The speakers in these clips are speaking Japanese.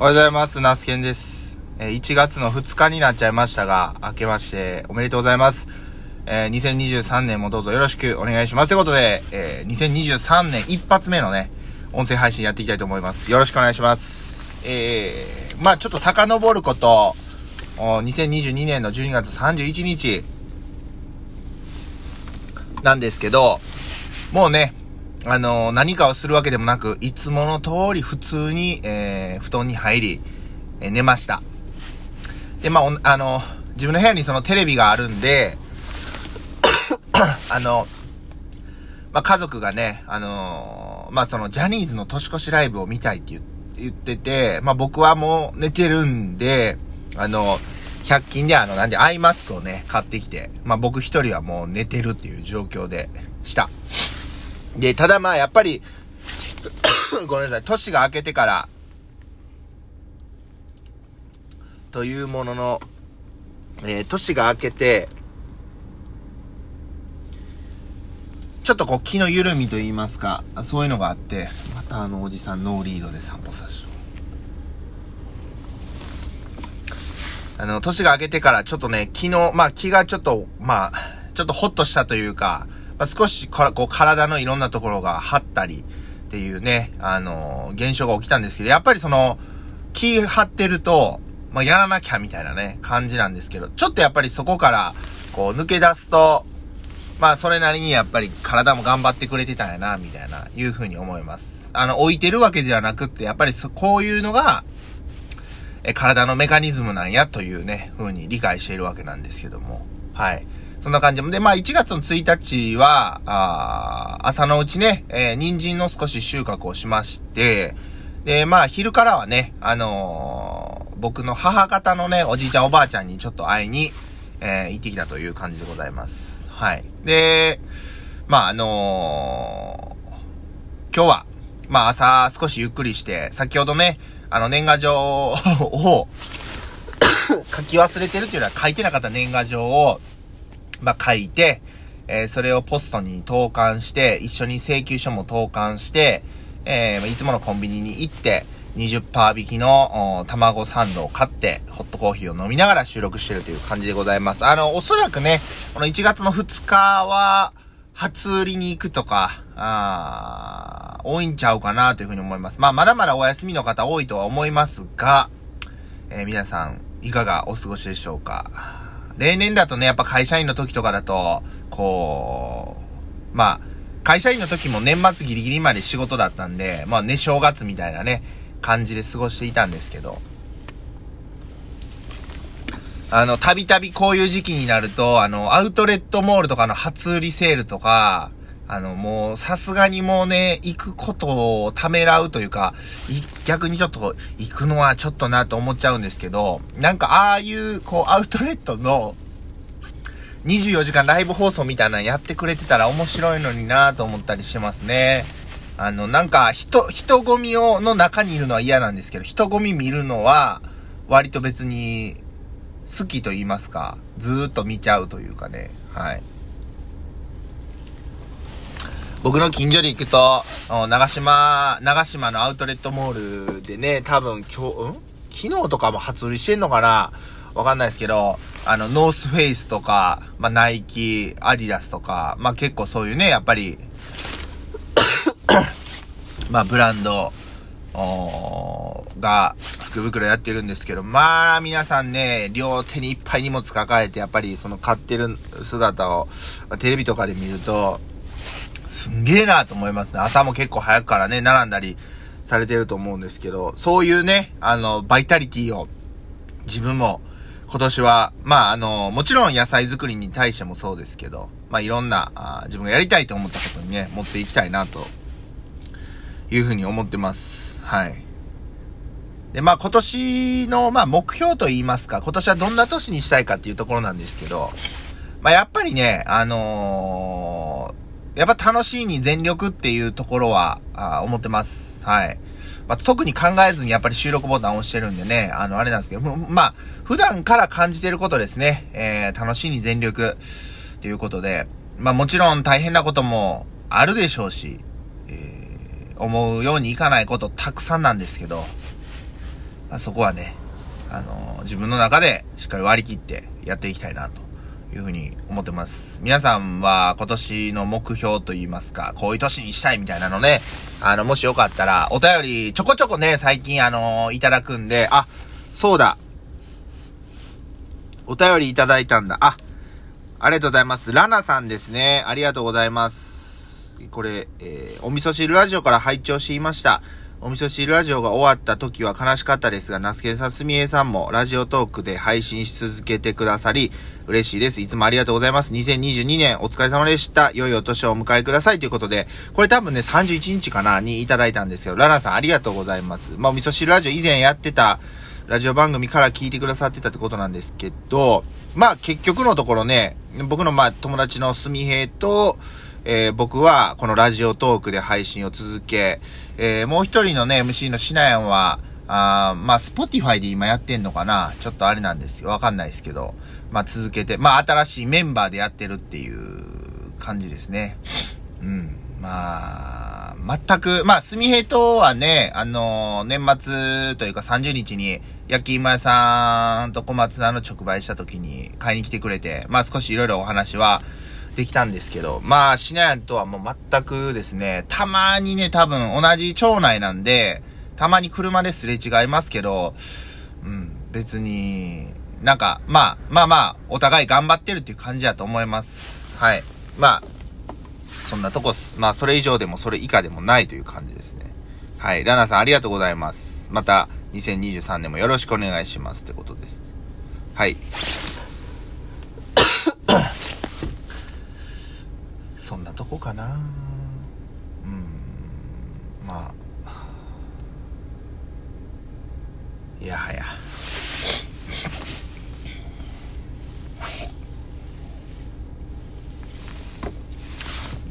おはようございます。ナスケンです。え、1月の2日になっちゃいましたが、明けましておめでとうございます。えー、2023年もどうぞよろしくお願いします。ということで、えー、2023年一発目のね、音声配信やっていきたいと思います。よろしくお願いします。えー、まあちょっと遡ること、2022年の12月31日、なんですけど、もうね、あの、何かをするわけでもなく、いつもの通り普通に、えー、布団に入り、えー、寝ました。で、まあ、あの自分の部屋にそのテレビがあるんで、あの、まあ、家族がね、あのまあ、そのジャニーズの年越しライブを見たいって言ってて、まあ、僕はもう寝てるんで、あの100均であの、なんでアイマスクをね、買ってきて、まあ、僕一人はもう寝てるっていう状況でした。で、ただまあやっぱり ごめんなさい、年が明けてから、というものの、えー、年が明けて、ちょっとこう気の緩みと言いますか、そういうのがあって、またあのおじさんノーリードで散歩させて。あの、年が明けてからちょっとね、昨日、まあ気がちょっと、まあ、ちょっとホッとしたというか、まあ、少しこう体のいろんなところが張ったりっていうね、あのー、現象が起きたんですけど、やっぱりその、気張ってると、まあ、やらなきゃみたいなね、感じなんですけど、ちょっとやっぱりそこから、こう抜け出すと、まあ、それなりにやっぱり体も頑張ってくれてたんやな、みたいな、いうふうに思います。あの、置いてるわけではなくって、やっぱりそ、こういうのが、え、体のメカニズムなんやというね、風に理解しているわけなんですけども。はい。そんな感じで、まあ1月の1日は、あ朝のうちね、えー、人参の少し収穫をしまして、で、まあ昼からはね、あのー、僕の母方のね、おじいちゃんおばあちゃんにちょっと会いに、えー、行ってきたという感じでございます。はい。で、まああのー、今日は、まあ朝少しゆっくりして、先ほどね、あの年賀状を 書き忘れてるっていうのは書いてなかった年賀状を、まあ、書いて、えー、それをポストに投函して、一緒に請求書も投函して、えー、いつものコンビニに行って、20%引きの卵サンドを買って、ホットコーヒーを飲みながら収録してるという感じでございます。あの、おそらくね、この1月の2日は、初売りに行くとか、あ多いんちゃうかなというふうに思います。まあ、まだまだお休みの方多いとは思いますが、えー、皆さん、いかがお過ごしでしょうか？例年だとね、やっぱ会社員の時とかだと、こう、まあ、会社員の時も年末ギリギリまで仕事だったんで、まあね、正月みたいなね、感じで過ごしていたんですけど、あの、たびたびこういう時期になると、あの、アウトレットモールとかの初売りセールとか、あの、もう、さすがにもうね、行くことをためらうというか、逆にちょっと、行くのはちょっとなと思っちゃうんですけど、なんか、ああいう、こう、アウトレットの、24時間ライブ放送みたいなのやってくれてたら面白いのになと思ったりしてますね。あの、なんか、人、人混みを、の中にいるのは嫌なんですけど、人混み見るのは、割と別に、好きと言いますか、ずーっと見ちゃうというかね、はい。僕の近所で行くと、長島、長島のアウトレットモールでね、多分今日、ん？昨日とかも初売りしてんのかな？わかんないですけど、あの、ノースフェイスとか、まあ、ナイキ、アディダスとか、まあ、結構そういうね、やっぱり まあ、ブランド、が、福袋やってるんですけど、まあ、皆さんね、両手にいっぱい荷物抱えて、やっぱりその買ってる姿を、テレビとかで見ると、すんげえなと思いますね。朝も結構早くからね、並んだりされてると思うんですけど、そういうね、あの、バイタリティを自分も今年は、まあ、あの、もちろん野菜作りに対してもそうですけど、まあ、いろんなあ自分がやりたいと思ったことにね、持っていきたいなというふうに思ってます。はい。で、まあ今年の、まあ目標と言いますか、今年はどんな年にしたいかっていうところなんですけど、まあやっぱりね、あのー、やっぱ楽しいに全力っていうところは、あ思ってます。はい。まあ、特に考えずにやっぱり収録ボタンを押してるんでね、あの、あれなんですけど、まあ、普段から感じてることですね、えー、楽しいに全力ということで、まあもちろん大変なこともあるでしょうし、えー、思うようにいかないことたくさんなんですけど、まあ、そこはね、あのー、自分の中でしっかり割り切ってやっていきたいなというふうに思ってます。皆さんは今年の目標といいますか、こういう年にしたいみたいなのね、あの、もしよかったら、お便りちょこちょこね、最近あのー、いただくんで、あ、そうだ。お便りいただいたんだ。あ、ありがとうございます。ラナさんですね。ありがとうございます。これ、えー、お味噌汁ラジオから拝聴していました。お味噌汁ラジオが終わった時は悲しかったですが、ナスケさすみえさんもラジオトークで配信し続けてくださり、嬉しいです。いつもありがとうございます。2022年お疲れ様でした。良いお年をお迎えくださいということで、これ多分ね、31日かなにいただいたんですけど、ララさんありがとうございます。まあ、お味噌汁ラジオ以前やってた、ラジオ番組から聞いてくださってたってことなんですけど、まあ結局のところね、僕のまあ友達のすみへいと、えー、僕はこの Radiotalk で配信を続け、えー、もう一人のね、MC のシナヤンは、あまあ、 Spotify で今やってんのかな？ちょっとあれなんですよ。わかんないですけど。まあ、続けて、まあ、新しいメンバーでやってるっていう感じですね。うん。まあ、全く、まあ、すみへとはね、あのー、年末というか30日に、焼き芋屋さんと小松菜の直売した時に買いに来てくれて、まあ少しいろいろお話は、できたんですけど、まあ、シナヤンとはもう全くですね、たまにね、多分同じ町内なんで、たまに車ですれ違いますけど、うん、別に、なんか、まあ、まあまあ、お互い頑張ってるっていう感じだと思います。はい。まあ、そんなとこっす。まあ、それ以上でもそれ以下でもないという感じですね。はい。ラナさんありがとうございます。また、2023年もよろしくお願いしますってことです。はい。そんなとこかな。うん。まあ。いやはや。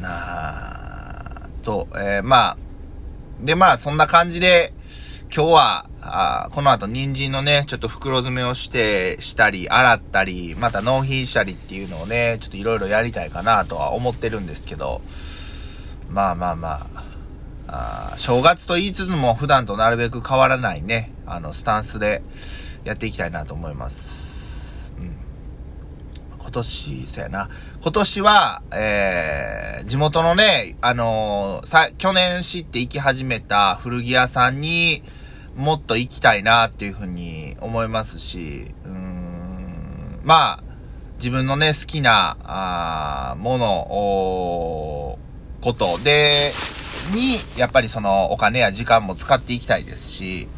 なあ。と、えー、まあ。でまあそんな感じで今日はあこの後人参のね、ちょっと袋詰めをして、したり、洗ったり、また納品したりっていうのをね、ちょっといろいろやりたいかなとは思ってるんですけど、まあまあまあ、あ正月と言いつつも普段となるべく変わらないね、あの、スタンスでやっていきたいなと思います。うん。今年、そやな。今年は、えー、地元のね、あのー、さ、去年知って行き始めた古着屋さんに、もっと行きたいなっていうふうに思いますし、うーん、まあ、自分のね、好きな、あもの、ことで、に、やっぱりそのお金や時間も使っていきたいですし、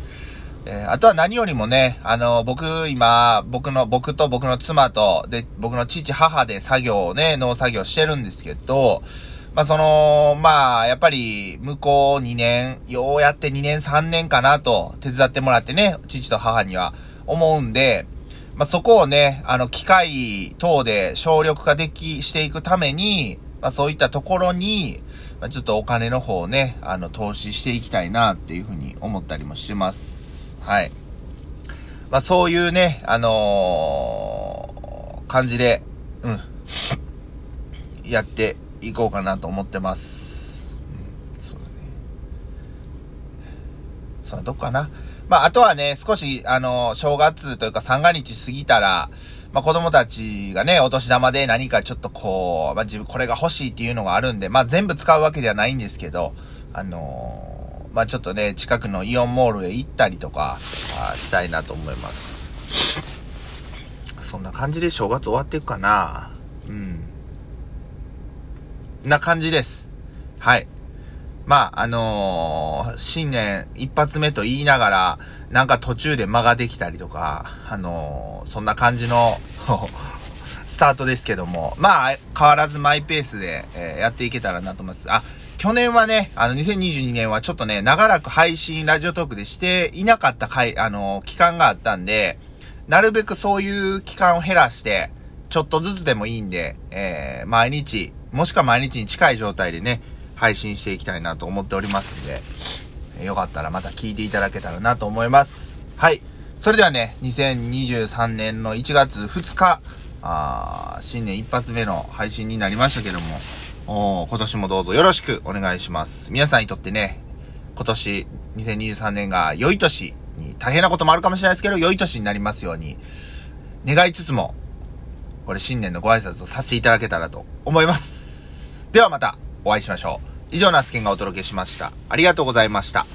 えー、あとは何よりもね、あの、僕、今、僕の、僕と僕の妻と、で、僕の父、母で作業をね、農作業してるんですけど、まあ、その、まあ、やっぱり、向こう2年、ようやって2年3年かなと、手伝ってもらってね、父と母には思うんで、まあ、そこをね、あの、機械等で省力化でき、していくために、まあ、そういったところに、まあ、ちょっとお金の方をね、あの、投資していきたいな、っていうふうに思ったりもしてます。はい。まあ、そういうね、あのー、感じで、うん、やって行こうかなと思ってます。うん、そうだね。そう、どっかな。まあ、あとはね、少し、あの、正月というか三が日過ぎたら、まあ、子供たちがね、お年玉で何かちょっとこう、まあ、自分これが欲しいっていうのがあるんで、まあ、全部使うわけではないんですけど、あのー、まあ、ちょっとね、近くのイオンモールへ行ったりとか、したいなと思います。そんな感じで正月終わっていくかな。うん。な感じです。はい。まあ、あのー、新年一発目と言いながら、なんか途中で間ができたりとか、あのー、そんな感じの スタートですけども、まあ、変わらずマイペースで、えー、やっていけたらなと思います。あ、去年はね、あの、2022年はちょっとね、長らく配信、ラジオトークでしていなかった回、あの、期間があったんで、なるべくそういう期間を減らして、ちょっとずつでもいいんで、えー、毎日、もしくは毎日に近い状態でね、配信していきたいなと思っておりますんで、よかったらまた聞いていただけたらなと思います。はい。それではね、2023年の1月2日、あ新年一発目の配信になりましたけども、お今年もどうぞよろしくお願いします。皆さんにとってね、今年2023年が良い年に大変なこともあるかもしれないですけど、良い年になりますように、願いつつも、これ新年のご挨拶をさせていただけたらと思います。ではまたお会いしましょう。以上、ナスケンがお届けしました。ありがとうございました。